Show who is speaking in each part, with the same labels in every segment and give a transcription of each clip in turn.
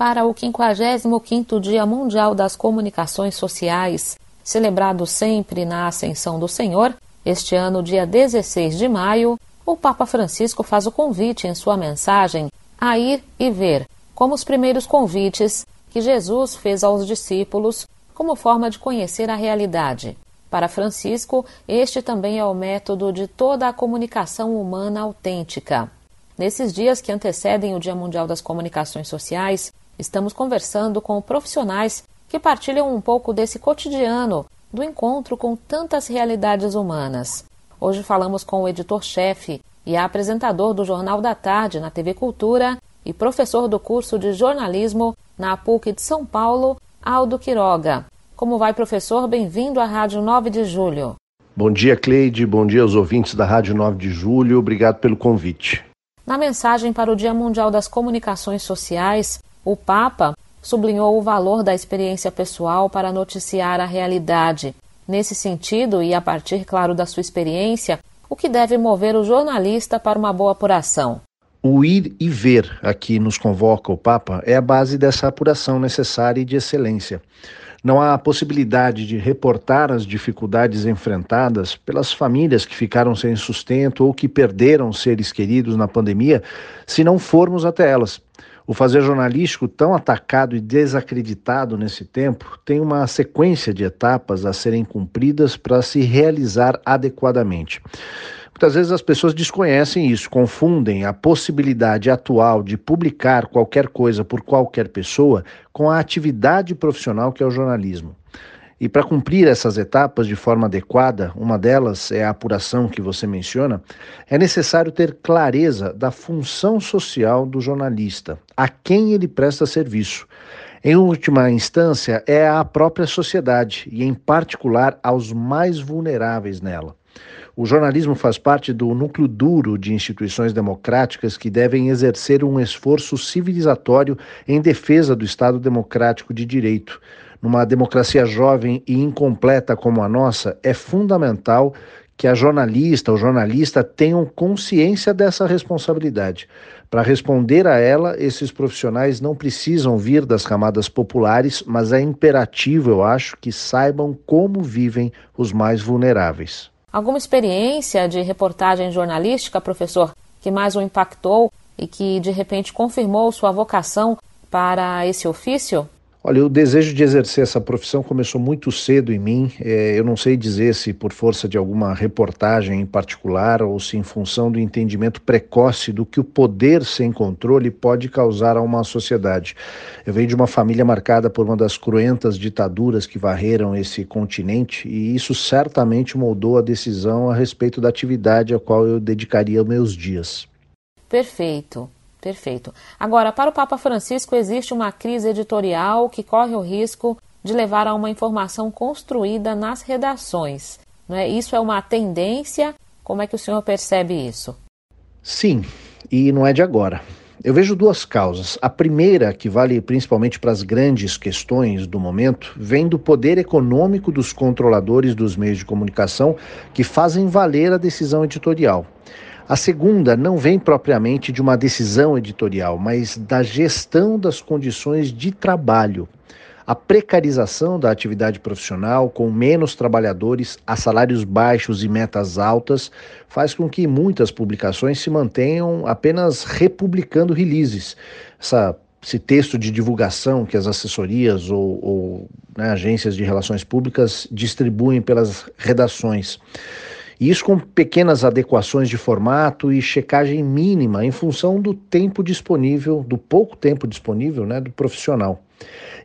Speaker 1: para o 55º Dia Mundial das Comunicações Sociais, celebrado sempre na Ascensão do Senhor, este ano, dia 16 de maio, o Papa Francisco faz o convite em sua mensagem a ir e ver, como os primeiros convites que Jesus fez aos discípulos como forma de conhecer a realidade. Para Francisco, este também é o método de toda a comunicação humana autêntica. Nesses dias que antecedem o Dia Mundial das Comunicações Sociais, estamos conversando com profissionais que partilham um pouco desse cotidiano do encontro com tantas realidades humanas. Hoje falamos com o editor-chefe e apresentador do Jornal da Tarde na TV Cultura e professor do curso de jornalismo na PUC de São Paulo, Aldo Quiroga. Como vai, professor? Bem-vindo à Rádio 9 de Julho.
Speaker 2: Bom dia, Cleide. Bom dia aos ouvintes da Rádio 9 de Julho. Obrigado pelo convite.
Speaker 1: Na mensagem para o Dia Mundial das Comunicações Sociais, o Papa sublinhou o valor da experiência pessoal para noticiar a realidade. Nesse sentido, e a partir, claro, da sua experiência, o que deve mover o jornalista para uma boa apuração?
Speaker 2: O ir e ver a que nos convoca o Papa é a base dessa apuração necessária e de excelência. Não há possibilidade de reportar as dificuldades enfrentadas pelas famílias que ficaram sem sustento ou que perderam seres queridos na pandemia se não formos até elas. O fazer jornalístico, tão atacado e desacreditado nesse tempo, tem uma sequência de etapas a serem cumpridas para se realizar adequadamente. Muitas vezes as pessoas desconhecem isso, confundem a possibilidade atual de publicar qualquer coisa por qualquer pessoa com a atividade profissional que é o jornalismo. E para cumprir essas etapas de forma adequada, uma delas é a apuração que você menciona, é necessário ter clareza da função social do jornalista, a quem ele presta serviço. Em última instância, é à própria sociedade e, em particular, aos mais vulneráveis nela. O jornalismo faz parte do núcleo duro de instituições democráticas que devem exercer um esforço civilizatório em defesa do Estado democrático de direito numa democracia jovem e incompleta como a nossa, é fundamental que a jornalista ou jornalista tenham consciência dessa responsabilidade. Para responder a ela, esses profissionais não precisam vir das camadas populares, mas é imperativo, eu acho, que saibam como vivem os mais vulneráveis.
Speaker 1: Alguma experiência de reportagem jornalística, professor, que mais o impactou e que de repente confirmou sua vocação para esse ofício?
Speaker 2: Olha, o desejo de exercer essa profissão começou muito cedo em mim. É, eu não sei dizer se por força de alguma reportagem em particular ou se em função do entendimento precoce do que o poder sem controle pode causar a uma sociedade. Eu venho de uma família marcada por uma das cruentas ditaduras que varreram esse continente e isso certamente moldou a decisão a respeito da atividade a qual eu dedicaria meus dias.
Speaker 1: Perfeito. Perfeito. Agora, para o Papa Francisco, existe uma crise editorial que corre o risco de levar a uma informação construída nas redações. Não é? Isso é uma tendência? Como é que o senhor percebe isso?
Speaker 2: Sim, e não é de agora. Eu vejo duas causas. A primeira, que vale principalmente para as grandes questões do momento, vem do poder econômico dos controladores dos meios de comunicação que fazem valer a decisão editorial. A segunda não vem propriamente de uma decisão editorial, mas da gestão das condições de trabalho. A precarização da atividade profissional, com menos trabalhadores a salários baixos e metas altas, faz com que muitas publicações se mantenham apenas republicando releases. Essa esse texto de divulgação que as assessorias ou, ou né, agências de relações públicas distribuem pelas redações. E isso com pequenas adequações de formato e checagem mínima em função do tempo disponível, do pouco tempo disponível né, do profissional.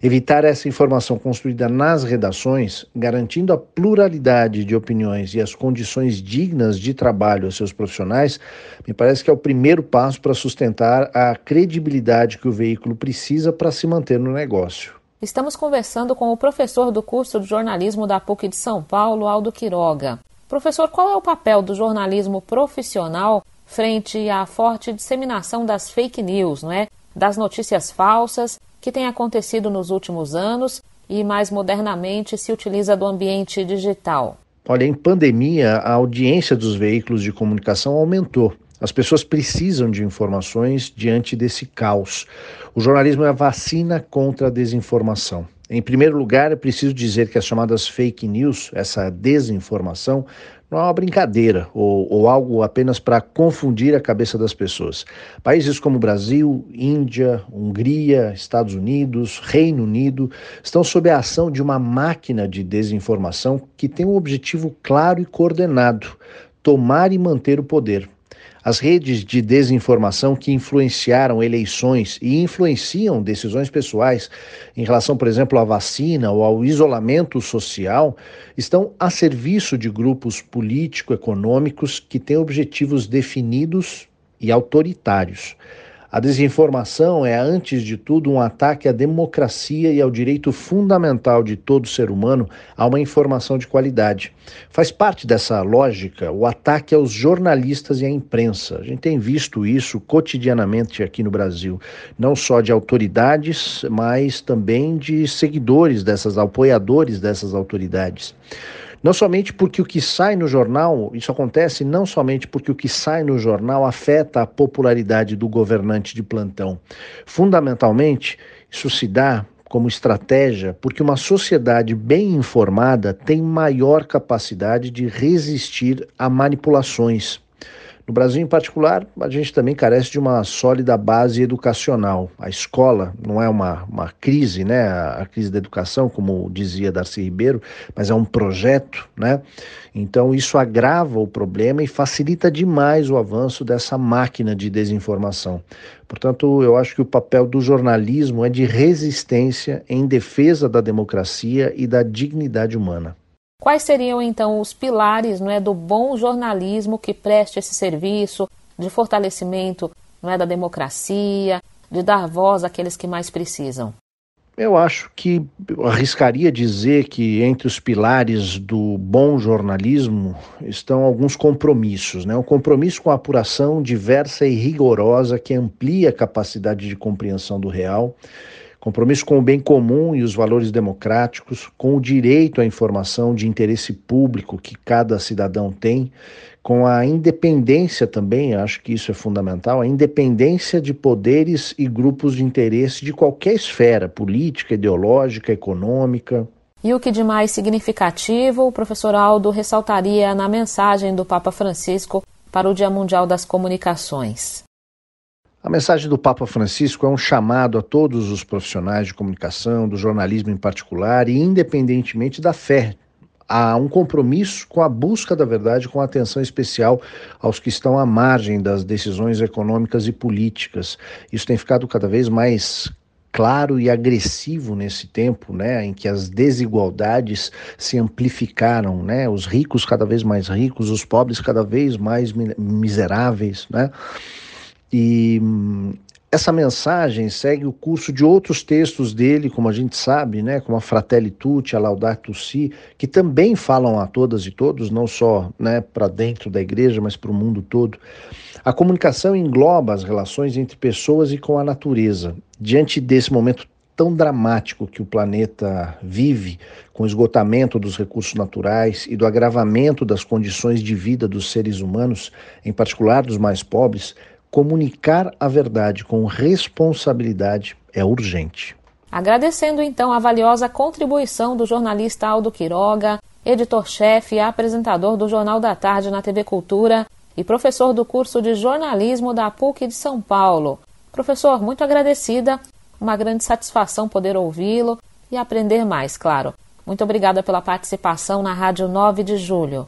Speaker 2: Evitar essa informação construída nas redações, garantindo a pluralidade de opiniões e as condições dignas de trabalho a seus profissionais, me parece que é o primeiro passo para sustentar a credibilidade que o veículo precisa para se manter no negócio.
Speaker 1: Estamos conversando com o professor do curso de jornalismo da PUC de São Paulo, Aldo Quiroga. Professor, qual é o papel do jornalismo profissional frente à forte disseminação das fake news, não é? Das notícias falsas que tem acontecido nos últimos anos e mais modernamente se utiliza do ambiente digital?
Speaker 2: Olha, em pandemia, a audiência dos veículos de comunicação aumentou. As pessoas precisam de informações diante desse caos. O jornalismo é a vacina contra a desinformação. Em primeiro lugar, é preciso dizer que as chamadas fake news, essa desinformação, não é uma brincadeira ou, ou algo apenas para confundir a cabeça das pessoas. Países como Brasil, Índia, Hungria, Estados Unidos, Reino Unido estão sob a ação de uma máquina de desinformação que tem um objetivo claro e coordenado: tomar e manter o poder. As redes de desinformação que influenciaram eleições e influenciam decisões pessoais em relação, por exemplo, à vacina ou ao isolamento social, estão a serviço de grupos político-econômicos que têm objetivos definidos e autoritários. A desinformação é, antes de tudo, um ataque à democracia e ao direito fundamental de todo ser humano a uma informação de qualidade. Faz parte dessa lógica o ataque aos jornalistas e à imprensa. A gente tem visto isso cotidianamente aqui no Brasil, não só de autoridades, mas também de seguidores dessas, apoiadores dessas autoridades. Não somente porque o que sai no jornal, isso acontece não somente porque o que sai no jornal afeta a popularidade do governante de plantão. Fundamentalmente, isso se dá como estratégia porque uma sociedade bem informada tem maior capacidade de resistir a manipulações. No Brasil, em particular, a gente também carece de uma sólida base educacional. A escola não é uma, uma crise, né? A crise da educação, como dizia Darcy Ribeiro, mas é um projeto, né? Então, isso agrava o problema e facilita demais o avanço dessa máquina de desinformação. Portanto, eu acho que o papel do jornalismo é de resistência em defesa da democracia e da dignidade humana.
Speaker 1: Quais seriam então os pilares não é, do bom jornalismo que preste esse serviço de fortalecimento não é, da democracia, de dar voz àqueles que mais precisam?
Speaker 2: Eu acho que eu arriscaria dizer que entre os pilares do bom jornalismo estão alguns compromissos, né? Um compromisso com a apuração diversa e rigorosa que amplia a capacidade de compreensão do real compromisso com o bem comum e os valores democráticos, com o direito à informação de interesse público que cada cidadão tem, com a independência também, acho que isso é fundamental, a independência de poderes e grupos de interesse de qualquer esfera, política, ideológica, econômica.
Speaker 1: E o que de mais significativo o professor Aldo ressaltaria na mensagem do Papa Francisco para o Dia Mundial das Comunicações?
Speaker 2: A mensagem do Papa Francisco é um chamado a todos os profissionais de comunicação, do jornalismo em particular, e independentemente da fé, há um compromisso com a busca da verdade, com atenção especial aos que estão à margem das decisões econômicas e políticas. Isso tem ficado cada vez mais claro e agressivo nesse tempo, né, em que as desigualdades se amplificaram, né, os ricos cada vez mais ricos, os pobres cada vez mais miseráveis, né? E hum, essa mensagem segue o curso de outros textos dele, como a gente sabe, né, como a Fratelli Tutti, a Laudato Si, que também falam a todas e todos, não só né, para dentro da igreja, mas para o mundo todo. A comunicação engloba as relações entre pessoas e com a natureza. Diante desse momento tão dramático que o planeta vive, com o esgotamento dos recursos naturais e do agravamento das condições de vida dos seres humanos, em particular dos mais pobres, comunicar a verdade com responsabilidade é urgente.
Speaker 1: Agradecendo então a valiosa contribuição do jornalista Aldo Quiroga, editor-chefe e apresentador do Jornal da Tarde na TV Cultura e professor do curso de jornalismo da PUC de São Paulo. Professor, muito agradecida, uma grande satisfação poder ouvi-lo e aprender mais, claro. Muito obrigada pela participação na Rádio 9 de Julho.